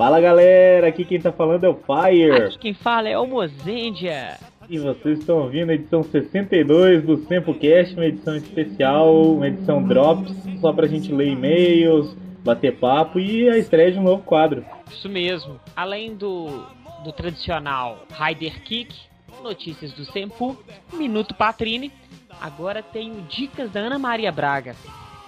Fala galera, aqui quem tá falando é o Fire. Aqui quem fala é o Mozendia. E vocês estão ouvindo a edição 62 do Sempocast, uma edição especial, uma edição Drops, só pra gente ler e-mails, bater papo e a estreia de um novo quadro. Isso mesmo. Além do, do tradicional Rider Kick, notícias do Sempu, Minuto Patrine, agora tenho dicas da Ana Maria Braga.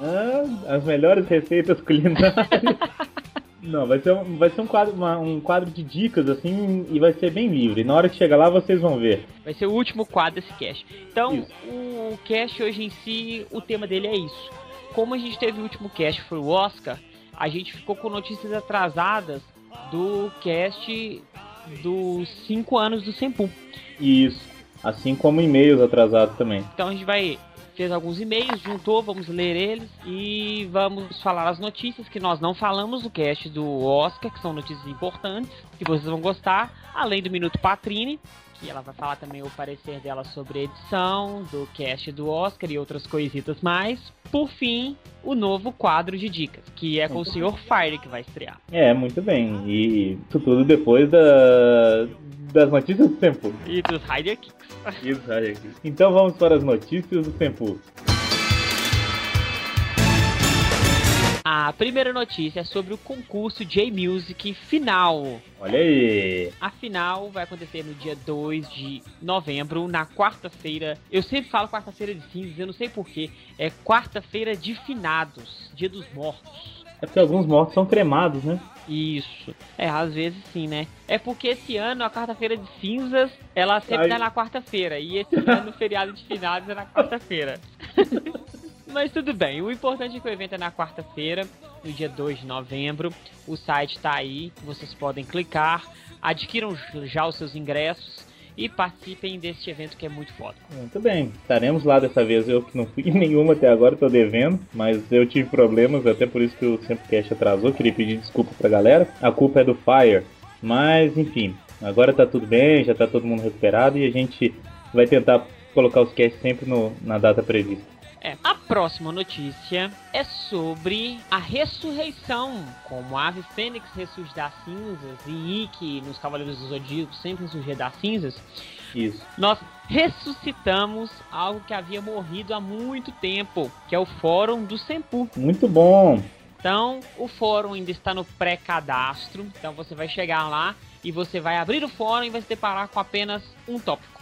Ah, as melhores receitas culinárias. Não, vai ser, um, vai ser um, quadro, uma, um quadro de dicas, assim, e vai ser bem livre. Na hora que chegar lá, vocês vão ver. Vai ser o último quadro desse cast. Então, isso. o cast hoje em si, o tema dele é isso. Como a gente teve o último cast, foi o Oscar, a gente ficou com notícias atrasadas do cast dos 5 anos do Sempu. Isso. Assim como e-mails atrasados também. Então a gente vai fez alguns e-mails, juntou, vamos ler eles e vamos falar as notícias que nós não falamos no cast do Oscar, que são notícias importantes, que vocês vão gostar, além do Minuto Patrine, que ela vai falar também o parecer dela sobre a edição do cast do Oscar e outras coisitas mais. Por fim, o novo quadro de dicas, que é com muito o Sr. Fire que vai estrear. É, muito bem. E isso tudo depois da, das notícias do tempo. E dos Rider Kicks. E dos Rider Kicks. Então vamos para as notícias do tempo. A primeira notícia é sobre o concurso J-Music final. Olha aí! A final vai acontecer no dia 2 de novembro, na quarta-feira. Eu sempre falo quarta-feira de cinzas, eu não sei porquê. É quarta-feira de finados, dia dos mortos. É porque alguns mortos são cremados, né? Isso. É, às vezes sim, né? É porque esse ano a quarta-feira de cinzas, ela sempre Ai. tá na quarta-feira. E esse ano o feriado de finados é na quarta-feira. Mas tudo bem, o importante é que o evento é na quarta-feira, no dia 2 de novembro. O site está aí, vocês podem clicar, adquiram já os seus ingressos e participem deste evento que é muito foda. Muito bem, estaremos lá dessa vez. Eu que não fui nenhuma até agora, estou devendo, mas eu tive problemas, até por isso que o Sempocast atrasou. Queria pedir desculpa pra galera. A culpa é do Fire, mas enfim, agora tá tudo bem, já tá todo mundo recuperado e a gente vai tentar colocar os casts sempre no, na data prevista. Próxima notícia é sobre a ressurreição. Como a ave fênix ressurge das cinzas e Ikki nos Cavaleiros do Zodíaco sempre ressurgia das cinzas. Isso. Nós ressuscitamos algo que havia morrido há muito tempo, que é o Fórum do Sempu. Muito bom. Então, o fórum ainda está no pré-cadastro. Então, você vai chegar lá e você vai abrir o fórum e vai se deparar com apenas um tópico.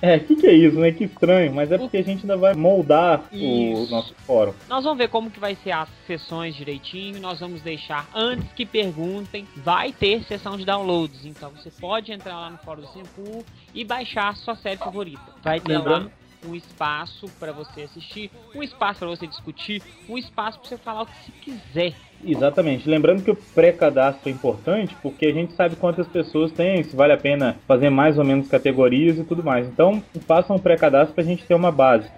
É, o que, que é isso, né? Que estranho, mas é porque a gente ainda vai moldar isso. o nosso fórum. Nós vamos ver como que vai ser as sessões direitinho, nós vamos deixar, antes que perguntem, vai ter sessão de downloads, então você pode entrar lá no fórum do Sempu e baixar a sua série favorita. Vai ter Lembrando... lá um espaço para você assistir, um espaço para você discutir, um espaço para você falar o que você quiser. Exatamente. Lembrando que o pré-cadastro é importante porque a gente sabe quantas pessoas tem, se vale a pena fazer mais ou menos categorias e tudo mais. Então, façam um pré-cadastro para a gente ter uma base.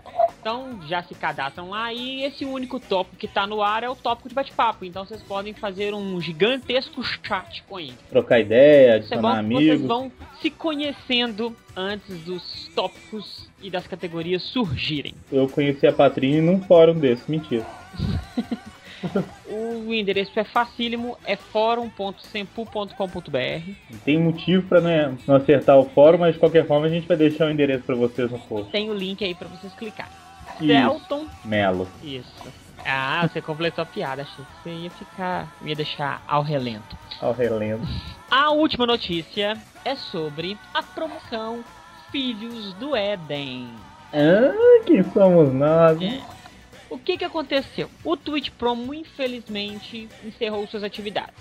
Então já se cadastram lá e esse único tópico que está no ar é o tópico de bate-papo. Então vocês podem fazer um gigantesco chat com ele. Trocar ideia, adicionar é amigos. Vocês vão se conhecendo antes dos tópicos e das categorias surgirem. Eu conheci a Patrícia num fórum desse, mentira. o endereço é facílimo, é fórum.sempu.com.br. Tem motivo para né, não acertar o fórum, mas de qualquer forma a gente vai deixar o endereço para vocês no post. Tem o link aí para vocês clicarem. Celton Melo. Isso. Ah, você completou a piada. Achei que você ia ficar. ia deixar ao relento. Ao relento. A última notícia é sobre a promoção Filhos do Éden. Ah, quem somos nós? É. O que, que aconteceu? O Twitch Promo, infelizmente, encerrou suas atividades.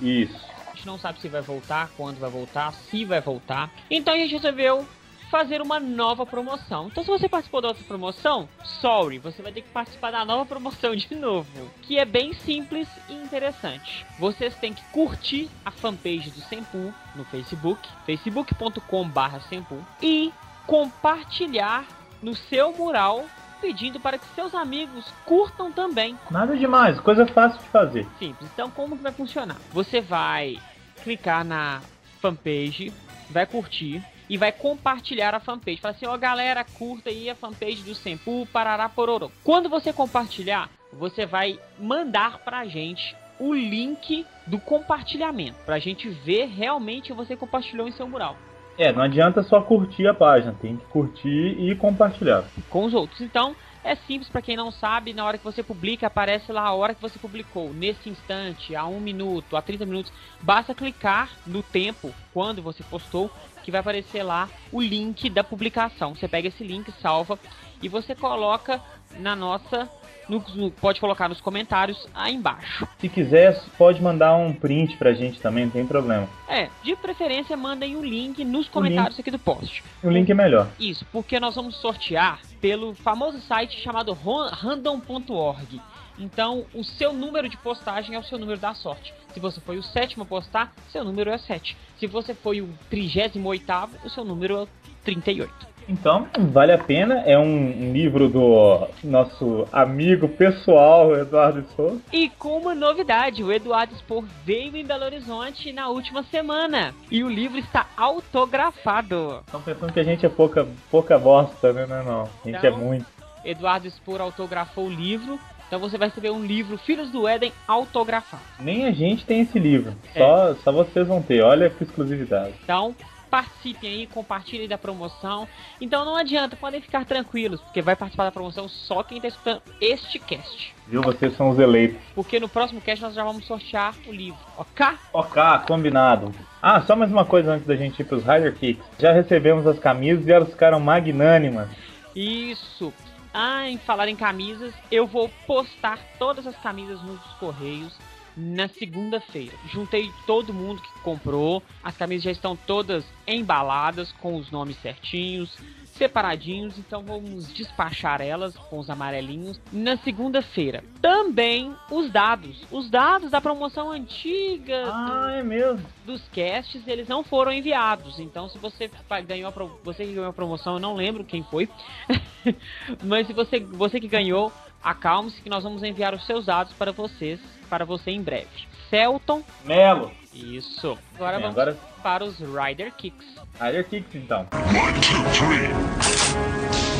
Isso. A gente não sabe se vai voltar, quando vai voltar, se vai voltar. Então a gente resolveu fazer uma nova promoção. Então, se você participou da outra promoção, sorry, você vai ter que participar da nova promoção de novo, que é bem simples e interessante. Vocês têm que curtir a fanpage do Sempu no Facebook, facebook.com/sempu e compartilhar no seu mural pedindo para que seus amigos curtam também. Nada demais, coisa fácil de fazer. Simples. Então, como que vai funcionar? Você vai clicar na fanpage, vai curtir e vai compartilhar a fanpage. Fala assim, ó, oh, galera, curta aí a fanpage do Sempu Parará Pororô. Quando você compartilhar, você vai mandar pra gente o link do compartilhamento, pra gente ver realmente você compartilhou em seu mural. É, não adianta só curtir a página, tem que curtir e compartilhar. Com os outros. Então, é simples para quem não sabe, na hora que você publica, aparece lá a hora que você publicou. Nesse instante, a 1 minuto, a 30 minutos. Basta clicar no tempo, quando você postou, que vai aparecer lá o link da publicação. Você pega esse link, salva e você coloca na nossa no, pode colocar nos comentários aí embaixo. Se quiser, pode mandar um print pra gente também, não tem problema. É, de preferência mandem um link nos comentários link, aqui do post. O link é melhor. Isso, porque nós vamos sortear pelo famoso site chamado random.org. Então, o seu número de postagem é o seu número da sorte. Se você foi o sétimo a postar, seu número é 7. Se você foi o 38 o seu número é 38. Então, vale a pena. É um livro do nosso amigo pessoal, Eduardo Spor. E com uma novidade, o Eduardo Spor veio em Belo Horizonte na última semana. E o livro está autografado. Estão pensando que a gente é pouca, pouca bosta, né? Não, não. A gente então, é muito. Eduardo Spor autografou o livro. Então você vai receber um livro Filhos do Éden autografado. Nem a gente tem esse livro. Só, é. só vocês vão ter. Olha que exclusividade. Então, participem aí, compartilhem da promoção. Então não adianta, podem ficar tranquilos, porque vai participar da promoção só quem está escutando este cast. Viu? Vocês são os eleitos. Porque no próximo cast nós já vamos sortear o livro, ok? Ok, combinado. Ah, só mais uma coisa antes da gente ir para os Rider Kicks. Já recebemos as camisas e elas ficaram magnânimas. Isso. Ah, em falar em camisas, eu vou postar todas as camisas nos correios na segunda-feira. Juntei todo mundo que comprou, as camisas já estão todas embaladas com os nomes certinhos, separadinhos, então vamos despachar elas com os amarelinhos na segunda-feira. Também os dados, os dados da promoção antiga ah, é mesmo. dos casts, eles não foram enviados. Então, se você ganhou a, você que ganhou a promoção, eu não lembro quem foi, mas se você você que ganhou, acalme-se que nós vamos enviar os seus dados para vocês para você em breve. Celton. Melo. Isso. Agora vamos agora... para os Rider Kicks. Rider Kicks, então. One, two, three.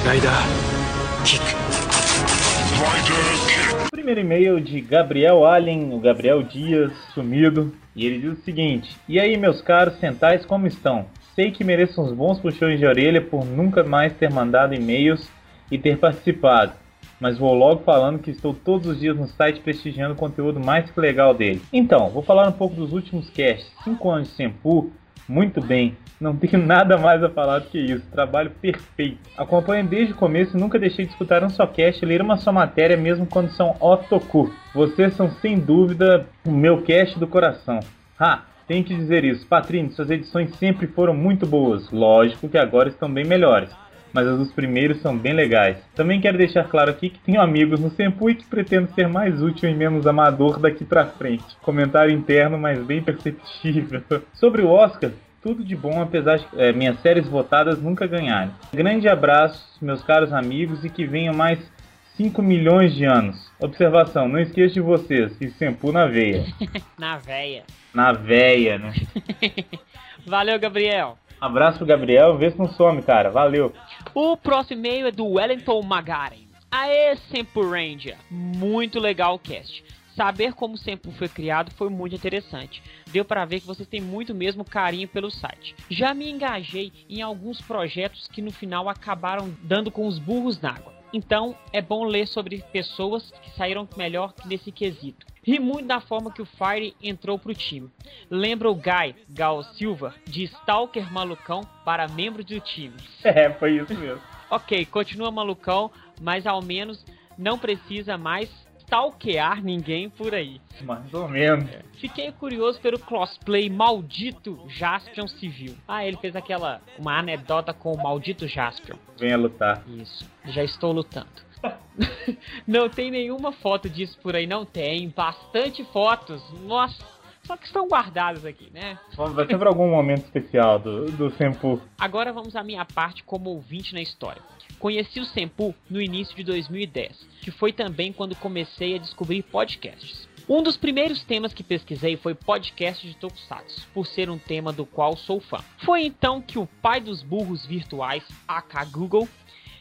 Rider Kick. Rider Kick. Primeiro e-mail de Gabriel Allen, o Gabriel Dias, sumido. E ele diz o seguinte: E aí, meus caros centais, como estão? Sei que mereço uns bons puxões de orelha por nunca mais ter mandado e-mails e ter participado mas vou logo falando que estou todos os dias no site prestigiando o conteúdo mais que legal dele. Então, vou falar um pouco dos últimos casts. 5 anos de Senpu, muito bem. Não tenho nada mais a falar do que isso. Trabalho perfeito. Acompanho desde o começo e nunca deixei de escutar um só cast e ler uma só matéria, mesmo quando são otoku. Vocês são sem dúvida o meu cast do coração. Ha! Tenho que dizer isso. Patrício, suas edições sempre foram muito boas. Lógico que agora estão bem melhores mas as dos primeiros são bem legais. Também quero deixar claro aqui que tenho amigos no Senpu e que pretendo ser mais útil e menos amador daqui pra frente. Comentário interno, mas bem perceptível. Sobre o Oscar, tudo de bom, apesar de é, minhas séries votadas nunca ganharem. Grande abraço, meus caros amigos, e que venham mais 5 milhões de anos. Observação, não esqueça de vocês, e Senpu na veia. na veia. Na veia, né? Valeu, Gabriel. Abraço pro Gabriel, vê se não some, cara. Valeu. O próximo e-mail é do Wellington Magaren. Aê, Sempo Ranger. Muito legal o cast. Saber como o Sempo foi criado foi muito interessante. Deu para ver que vocês têm muito mesmo carinho pelo site. Já me engajei em alguns projetos que no final acabaram dando com os burros na água. Então é bom ler sobre pessoas que saíram melhor nesse quesito. Ri muito da forma que o Fire entrou pro time. Lembra o Guy, Gal Silva, de Stalker Malucão para membro do time. É, foi isso mesmo. ok, continua malucão, mas ao menos não precisa mais stalkear ninguém por aí. Mais ou menos. É. Fiquei curioso pelo cosplay maldito Jaspion Civil. Ah, ele fez aquela uma anedota com o maldito Jaspion. Venha lutar. Isso. Já estou lutando. não tem nenhuma foto disso por aí, não tem. Bastante fotos. Nossa. Só que estão guardadas aqui, né? Vai ter pra algum momento especial do, do Senpu. Agora vamos à minha parte como ouvinte na história. Conheci o Senpu no início de 2010, que foi também quando comecei a descobrir podcasts. Um dos primeiros temas que pesquisei foi podcast de Tokusatsu, por ser um tema do qual sou fã. Foi então que o pai dos burros virtuais, aka Google,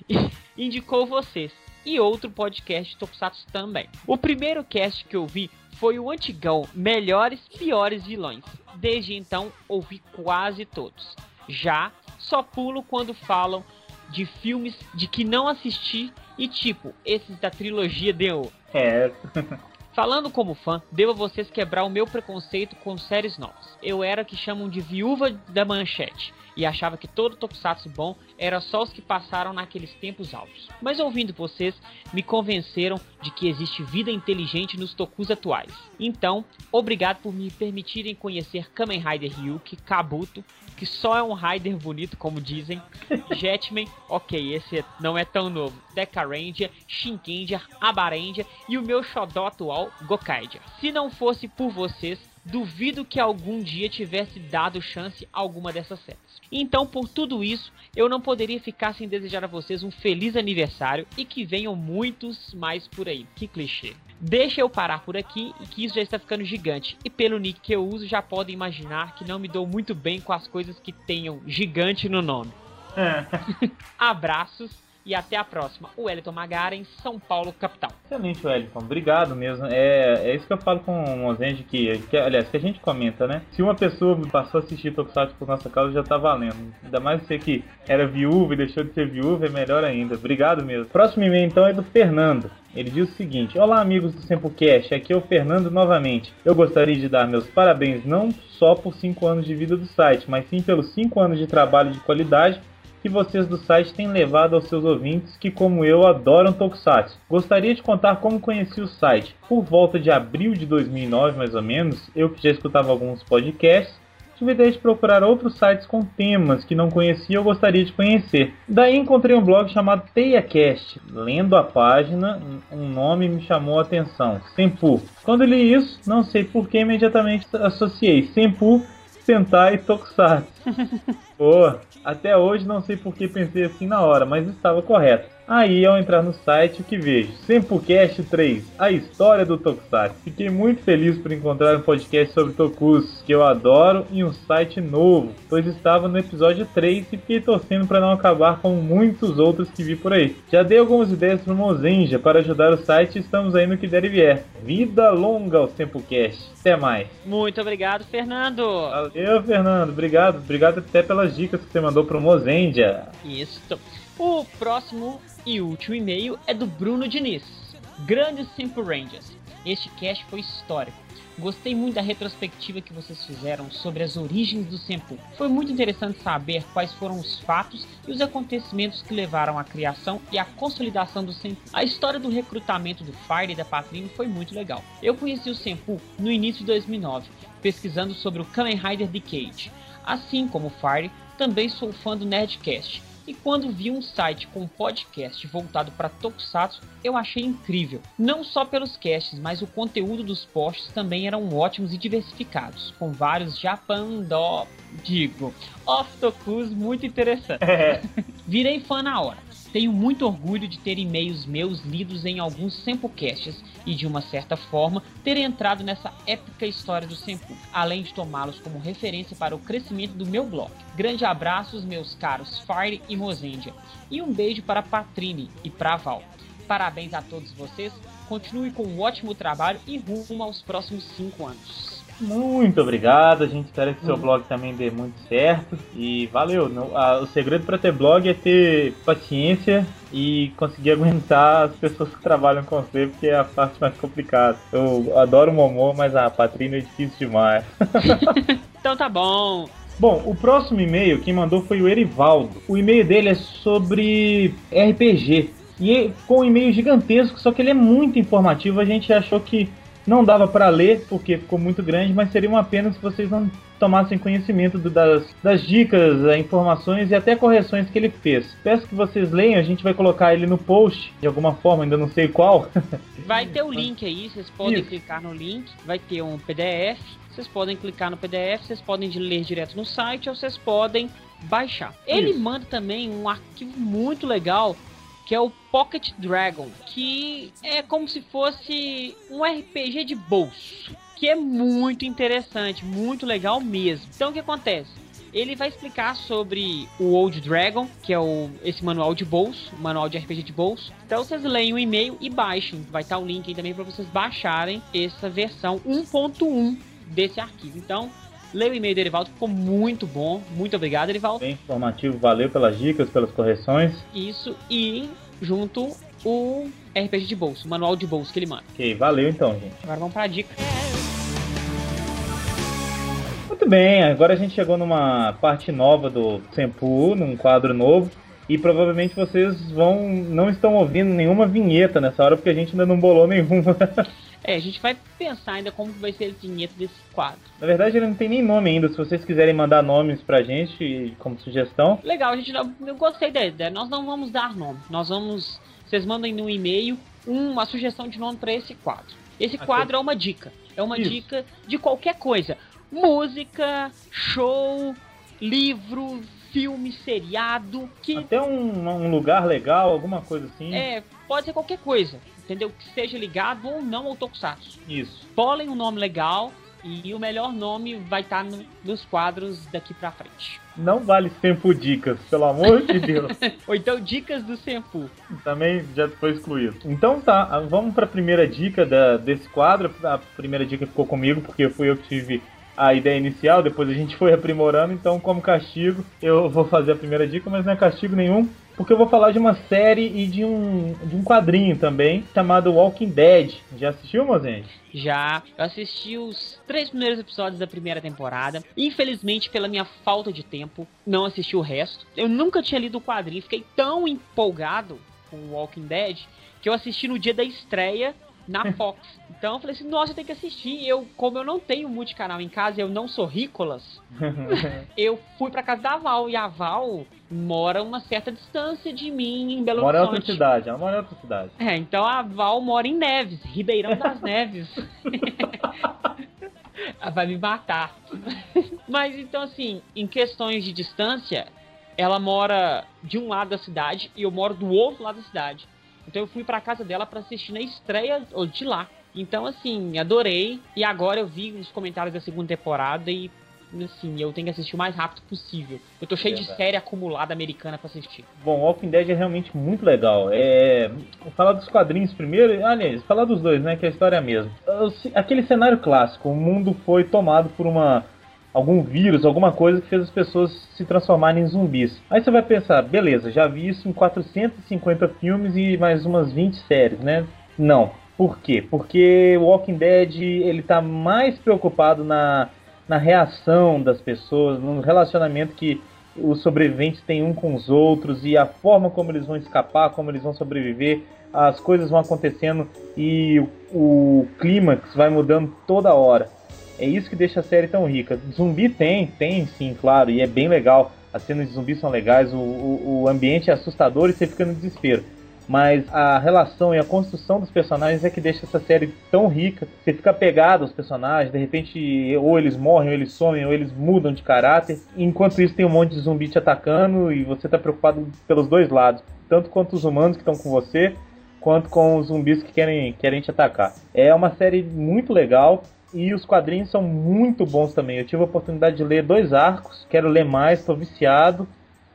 indicou vocês, e outro podcast de Tokusatsu também. O primeiro cast que eu vi foi o antigão Melhores Piores Vilões. Desde então, ouvi quase todos. Já só pulo quando falam de filmes de que não assisti e tipo, esses da trilogia DO. É. Falando como fã, devo a vocês quebrar o meu preconceito com séries novas. Eu era o que chamam de viúva da manchete e achava que todo tokusatsu bom era só os que passaram naqueles tempos altos. Mas ouvindo vocês, me convenceram de que existe vida inteligente nos tokus atuais. Então, obrigado por me permitirem conhecer Kamen Rider Ryuki, Kabuto, que só é um Rider bonito, como dizem, Jetman, ok, esse não é tão novo, Deca Ranger, Shinkenger, Abarendia e o meu xodó atual, Gokaiger. Se não fosse por vocês, duvido que algum dia tivesse dado chance a alguma dessas séries. Então, por tudo isso, eu não poderia ficar sem desejar a vocês um feliz aniversário e que venham muitos mais por aí. Que clichê. Deixa eu parar por aqui e que isso já está ficando gigante. E pelo nick que eu uso, já podem imaginar que não me dou muito bem com as coisas que tenham gigante no nome. É. Abraços e até a próxima. O Wellington Magara em São Paulo, capital. Excelente, Wellington. Obrigado mesmo. É, é isso que eu falo com o Mozende, que, que, aliás, que a gente comenta, né? Se uma pessoa passou a assistir Tokusatsu por nossa causa, já tá valendo. Ainda mais você que era viúva e deixou de ser viúva, é melhor ainda. Obrigado mesmo. Próximo e-mail, então, é do Fernando. Ele diz o seguinte: Olá, amigos do Sempocast, aqui é o Fernando novamente. Eu gostaria de dar meus parabéns não só por 5 anos de vida do site, mas sim pelos 5 anos de trabalho de qualidade que vocês do site têm levado aos seus ouvintes que, como eu, adoram Tokusatsu. Gostaria de contar como conheci o site. Por volta de abril de 2009, mais ou menos, eu que já escutava alguns podcasts, tive a ideia de procurar outros sites com temas que não conhecia ou gostaria de conhecer. Daí encontrei um blog chamado TeiaCast. Lendo a página, um nome me chamou a atenção: Sempu. Quando li isso, não sei por que imediatamente associei Sempu, Sentai e Tokusatsu. Pô, até hoje não sei por que pensei assim na hora, mas estava correto. Aí, ao entrar no site, o que vejo? Sempocast 3, a história do Tokusatsu. Fiquei muito feliz por encontrar um podcast sobre Tokus, que eu adoro, e um site novo, pois estava no episódio 3 e fiquei torcendo para não acabar como muitos outros que vi por aí. Já dei algumas ideias para o Mozenja para ajudar o site e estamos aí no que der e vier. Vida longa ao Sempocast. Até mais. Muito obrigado, Fernando. Valeu, Fernando. Obrigado. Obrigado até pelas dicas que você mandou pro Mozendia. Isso. O próximo e último e-mail é do Bruno Diniz. Grandes Simple Rangers. Este cast foi histórico. Gostei muito da retrospectiva que vocês fizeram sobre as origens do Senpu. Foi muito interessante saber quais foram os fatos e os acontecimentos que levaram à criação e à consolidação do Senpu. A história do recrutamento do Fire e da Patrine foi muito legal. Eu conheci o Senpu no início de 2009, pesquisando sobre o Kamen Rider Decade. Assim como o Fire, também sou fã do Nerdcast e quando vi um site com podcast voltado para Tokusatsu, eu achei incrível. Não só pelos casts, mas o conteúdo dos posts também eram ótimos e diversificados, com vários Japandó, digo, off Tokus muito interessantes. É. Virei fã na hora. Tenho muito orgulho de ter e-mails meus lidos em alguns Sempocasts e, de uma certa forma, ter entrado nessa épica história do Sempu, além de tomá-los como referência para o crescimento do meu blog. Grande abraços, meus caros Fire e Mozendia, e um beijo para Patrine e para Val. Parabéns a todos vocês, continue com um ótimo trabalho e rumo aos próximos 5 anos. Muito obrigado, a gente espera que seu blog também dê muito certo. E valeu! o segredo para ter blog é ter paciência e conseguir aguentar as pessoas que trabalham com você, porque é a parte mais complicada. Eu adoro o Momô, mas a Patrina é difícil demais. então tá bom. Bom, o próximo e-mail quem mandou foi o Erivaldo. O e-mail dele é sobre RPG. E com um e-mail gigantesco, só que ele é muito informativo. A gente achou que não dava para ler porque ficou muito grande, mas seria uma pena se vocês não tomassem conhecimento do, das, das dicas, eh, informações e até correções que ele fez. Peço que vocês leiam, a gente vai colocar ele no post de alguma forma, ainda não sei qual. Vai ter o link aí, vocês podem Isso. clicar no link, vai ter um PDF, vocês podem clicar no PDF, vocês podem ler direto no site ou vocês podem baixar. Ele Isso. manda também um arquivo muito legal que é o Pocket Dragon, que é como se fosse um RPG de bolso, que é muito interessante, muito legal mesmo. Então o que acontece? Ele vai explicar sobre o Old Dragon, que é o, esse manual de bolso, manual de RPG de bolso. Então vocês leem o e-mail e baixem. Vai estar o link aí também para vocês baixarem essa versão 1.1 desse arquivo. Então, leia o e-mail do Erivaldo, ficou muito bom. Muito obrigado, Erivaldo. Bem informativo, valeu pelas dicas, pelas correções. Isso, e junto o RPG de bolso, o manual de bolso que ele manda. Ok, valeu então, gente. Agora vamos para a dica. Muito bem, agora a gente chegou numa parte nova do Sempu, num quadro novo. E provavelmente vocês vão não estão ouvindo nenhuma vinheta nessa hora porque a gente ainda não bolou nenhuma. É, a gente vai pensar ainda como vai ser a vinheta desse quadro. Na verdade, ele não tem nem nome ainda. Se vocês quiserem mandar nomes pra gente como sugestão. Legal, a gente não, eu gostei da ideia. Nós não vamos dar nome. Nós vamos. Vocês mandem no e-mail uma sugestão de nome para esse quadro. Esse quadro é uma dica. É uma Isso. dica de qualquer coisa. Música, show, livro, filme, seriado, que Até um, um lugar legal, alguma coisa assim. é, pode ser qualquer coisa, entendeu? Que seja ligado ou não ao Tokusatsu. Isso. Bolem um nome legal e o melhor nome vai estar no- nos quadros daqui pra frente. Não vale tempo dicas, pelo amor de Deus. Ou então dicas do Senpu. Também já foi excluído. Então tá, vamos pra primeira dica da, desse quadro. A primeira dica ficou comigo, porque fui eu que tive a ideia inicial, depois a gente foi aprimorando, então como castigo eu vou fazer a primeira dica, mas não é castigo nenhum, porque eu vou falar de uma série e de um, de um quadrinho também, chamado Walking Dead. Já assistiu, Mozende? Já eu assisti os três primeiros episódios da primeira temporada. Infelizmente, pela minha falta de tempo, não assisti o resto. Eu nunca tinha lido o quadrinho, fiquei tão empolgado com o Walking Dead que eu assisti no dia da estreia na Fox. Então eu falei assim, nossa, tenho que assistir. Eu, como eu não tenho multicanal em casa, eu não sou rícolas, eu fui pra casa da Val e a Val mora uma certa distância de mim em Belo Mora em outra Horizonte. cidade, ela mora em outra cidade. É, então a Val mora em Neves, Ribeirão das Neves. Ela vai me matar. Mas então, assim, em questões de distância, ela mora de um lado da cidade e eu moro do outro lado da cidade. Então eu fui pra casa dela pra assistir na estreia de lá. Então, assim, adorei. E agora eu vi os comentários da segunda temporada e, assim, eu tenho que assistir o mais rápido possível. Eu tô cheio de Verdade. série acumulada americana pra assistir. Bom, Walking Dead é realmente muito legal. É, vou falar dos quadrinhos primeiro, aliás, falar dos dois, né, que a história é a mesma. O ce- Aquele cenário clássico, o mundo foi tomado por uma algum vírus, alguma coisa que fez as pessoas se transformarem em zumbis. Aí você vai pensar, beleza, já vi isso em 450 filmes e mais umas 20 séries, né? Não. Por quê? Porque o Walking Dead, ele tá mais preocupado na na reação das pessoas, no relacionamento que os sobreviventes têm um com os outros e a forma como eles vão escapar, como eles vão sobreviver, as coisas vão acontecendo e o, o clímax vai mudando toda hora. É isso que deixa a série tão rica. Zumbi tem, tem sim, claro, e é bem legal. As cenas de zumbi são legais, o, o, o ambiente é assustador e você fica no desespero. Mas a relação e a construção dos personagens é que deixa essa série tão rica. Você fica apegado aos personagens, de repente, ou eles morrem, ou eles somem, ou eles mudam de caráter. Enquanto isso, tem um monte de zumbi te atacando e você tá preocupado pelos dois lados. Tanto quanto os humanos que estão com você, quanto com os zumbis que querem, querem te atacar. É uma série muito legal. E os quadrinhos são muito bons também. Eu tive a oportunidade de ler dois arcos, quero ler mais, estou viciado.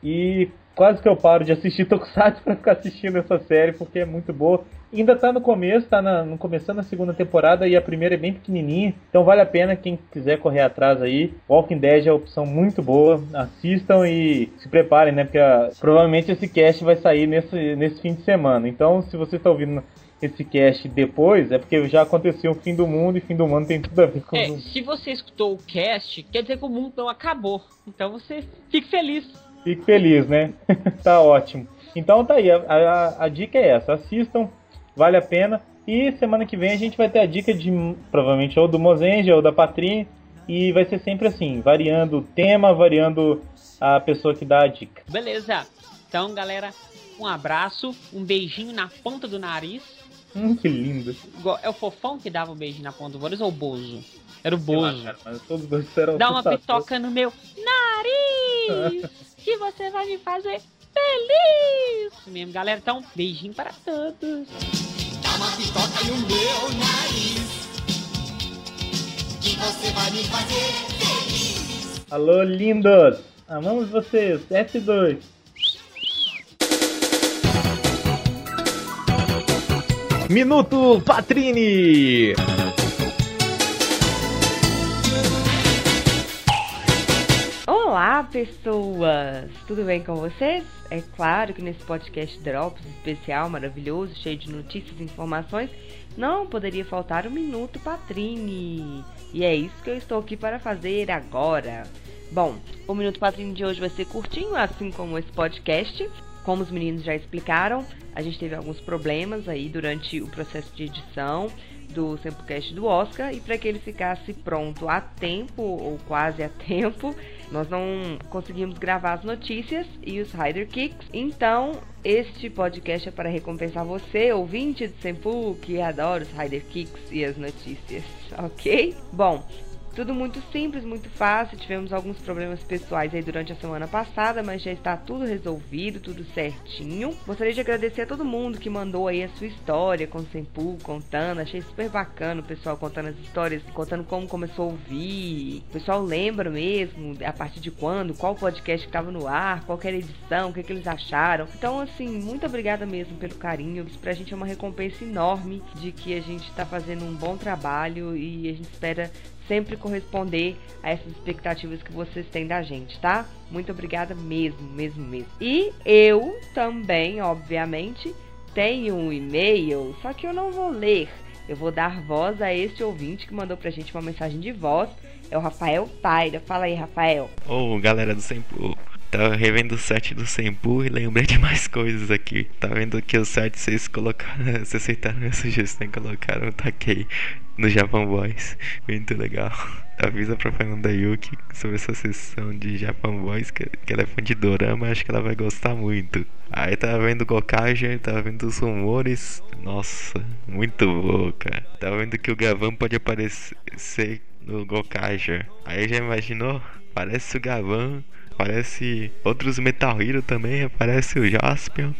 E quase que eu paro de assistir Tokusatsu para ficar assistindo essa série, porque é muito boa. Ainda tá no começo, tá na, no começando a segunda temporada e a primeira é bem pequenininha. Então vale a pena quem quiser correr atrás aí. Walking Dead é uma opção muito boa. Assistam e se preparem, né? Porque ah, provavelmente esse cast vai sair nesse, nesse fim de semana. Então se você está ouvindo esse cast depois, é porque já aconteceu o fim do mundo e fim do mundo tem tudo a ver com É, se você escutou o cast, quer dizer que o mundo não acabou. Então você fique feliz. Fique feliz, né? tá ótimo. Então tá aí, a, a- a dica é essa, assistam, vale a pena. E semana que vem a gente vai ter a dica de provavelmente ou do Mozenge ou da Patrinha. E vai ser sempre assim, variando o tema, variando a pessoa que dá a dica. Beleza. Então, galera, um abraço, um beijinho na ponta do nariz. Hum, que lindo. É o fofão que dava um beijinho na ponta do nariz ou o Bozo? Era o Sei lá, Bozo. cara, mas todos dois serão Dá uma pitoca no meu nariz! que você vai me fazer feliz! Isso mesmo, galera. Então, beijinho para todos. Dá uma pitoca no meu nariz Que você vai me fazer feliz Alô, lindos! Amamos vocês. S2. Minuto Patrini! Olá, pessoas! Tudo bem com vocês? É claro que nesse podcast Drops especial, maravilhoso, cheio de notícias e informações, não poderia faltar o Minuto Patrini. E é isso que eu estou aqui para fazer agora. Bom, o Minuto Patrini de hoje vai ser curtinho, assim como esse podcast. Como os meninos já explicaram, a gente teve alguns problemas aí durante o processo de edição do Samplecast do Oscar e para que ele ficasse pronto a tempo ou quase a tempo, nós não conseguimos gravar as notícias e os Rider Kicks. Então, este podcast é para recompensar você, ouvinte de Sempu, que adora os Rider Kicks e as notícias, ok? Bom, tudo muito simples, muito fácil. Tivemos alguns problemas pessoais aí durante a semana passada, mas já está tudo resolvido, tudo certinho. Gostaria de agradecer a todo mundo que mandou aí a sua história com o Sempu, contando. Achei super bacana o pessoal contando as histórias, contando como começou a ouvir. O pessoal lembra mesmo a partir de quando, qual podcast estava no ar, qual era a edição, o que, que eles acharam. Então, assim, muito obrigada mesmo pelo carinho. Isso pra gente é uma recompensa enorme de que a gente está fazendo um bom trabalho e a gente espera sempre corresponder a essas expectativas que vocês têm da gente, tá? Muito obrigada mesmo, mesmo, mesmo. E eu também, obviamente, tenho um e-mail, só que eu não vou ler. Eu vou dar voz a este ouvinte que mandou pra gente uma mensagem de voz. É o Rafael Taira. Fala aí, Rafael. Ô, oh, galera do Sempo. Tava revendo o site do Sempu e lembrei de mais coisas aqui. Tá vendo que o site vocês colocaram, vocês aceitaram minha sugestão e colocaram, taquei no Japan Boys. Muito legal. Avisa pra Fernanda Yuki sobre essa sessão de Japan Boys, que, que ela é fã de Dorama, acho que ela vai gostar muito. Aí tava vendo Gokage, tava vendo os rumores. Nossa, muito cara. Tava vendo que o Gavan pode aparecer no Gokage. Aí já imaginou? Parece o Gavan aparece outros Metal Hero também, aparece o Jaspion.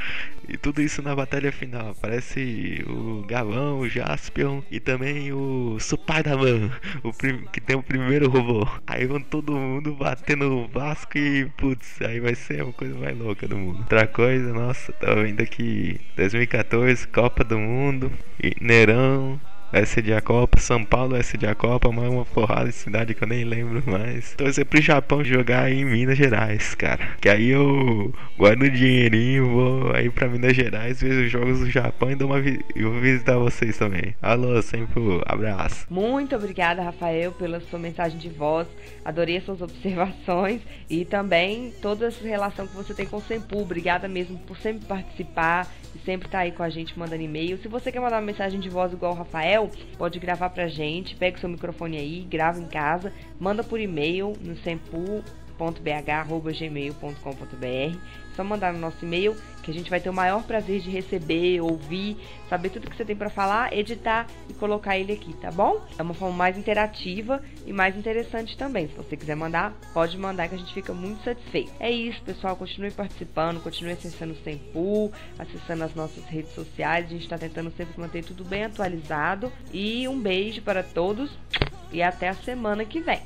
E tudo isso na batalha final. Aparece o Gavão, o Jaspion e também o Spider-Man, o que tem o primeiro robô. Aí vão todo mundo batendo no Vasco e putz, aí vai ser a coisa mais louca do mundo. Outra coisa, nossa, tá vendo aqui 2014, Copa do Mundo, Nerão, sediar a Copa, São Paulo sediar a Copa, mas uma porrada de cidade que eu nem lembro mais. Torcer pro Japão jogar em Minas Gerais, cara. Que aí eu guardo o dinheirinho, vou aí pra Minas Gerais, ver os jogos do Japão e dou uma vi eu vou visitar vocês também. Alô, sempre abraço. Muito obrigada, Rafael, pela sua mensagem de voz. Adorei as suas observações e também toda essa relação que você tem com o Sempu. Obrigada mesmo por sempre participar e sempre estar tá aí com a gente mandando e-mail. Se você quer mandar uma mensagem de voz igual o Rafael, pode gravar pra gente. Pega o seu microfone aí, grava em casa, manda por e-mail no sempu.bh.gmail.com.br só mandar no nosso e-mail que a gente vai ter o maior prazer de receber, ouvir, saber tudo que você tem para falar, editar e colocar ele aqui, tá bom? É uma forma mais interativa e mais interessante também. Se você quiser mandar, pode mandar que a gente fica muito satisfeito. É isso, pessoal. Continue participando, continue acessando o Sempu, acessando as nossas redes sociais. A gente está tentando sempre manter tudo bem atualizado. E um beijo para todos e até a semana que vem.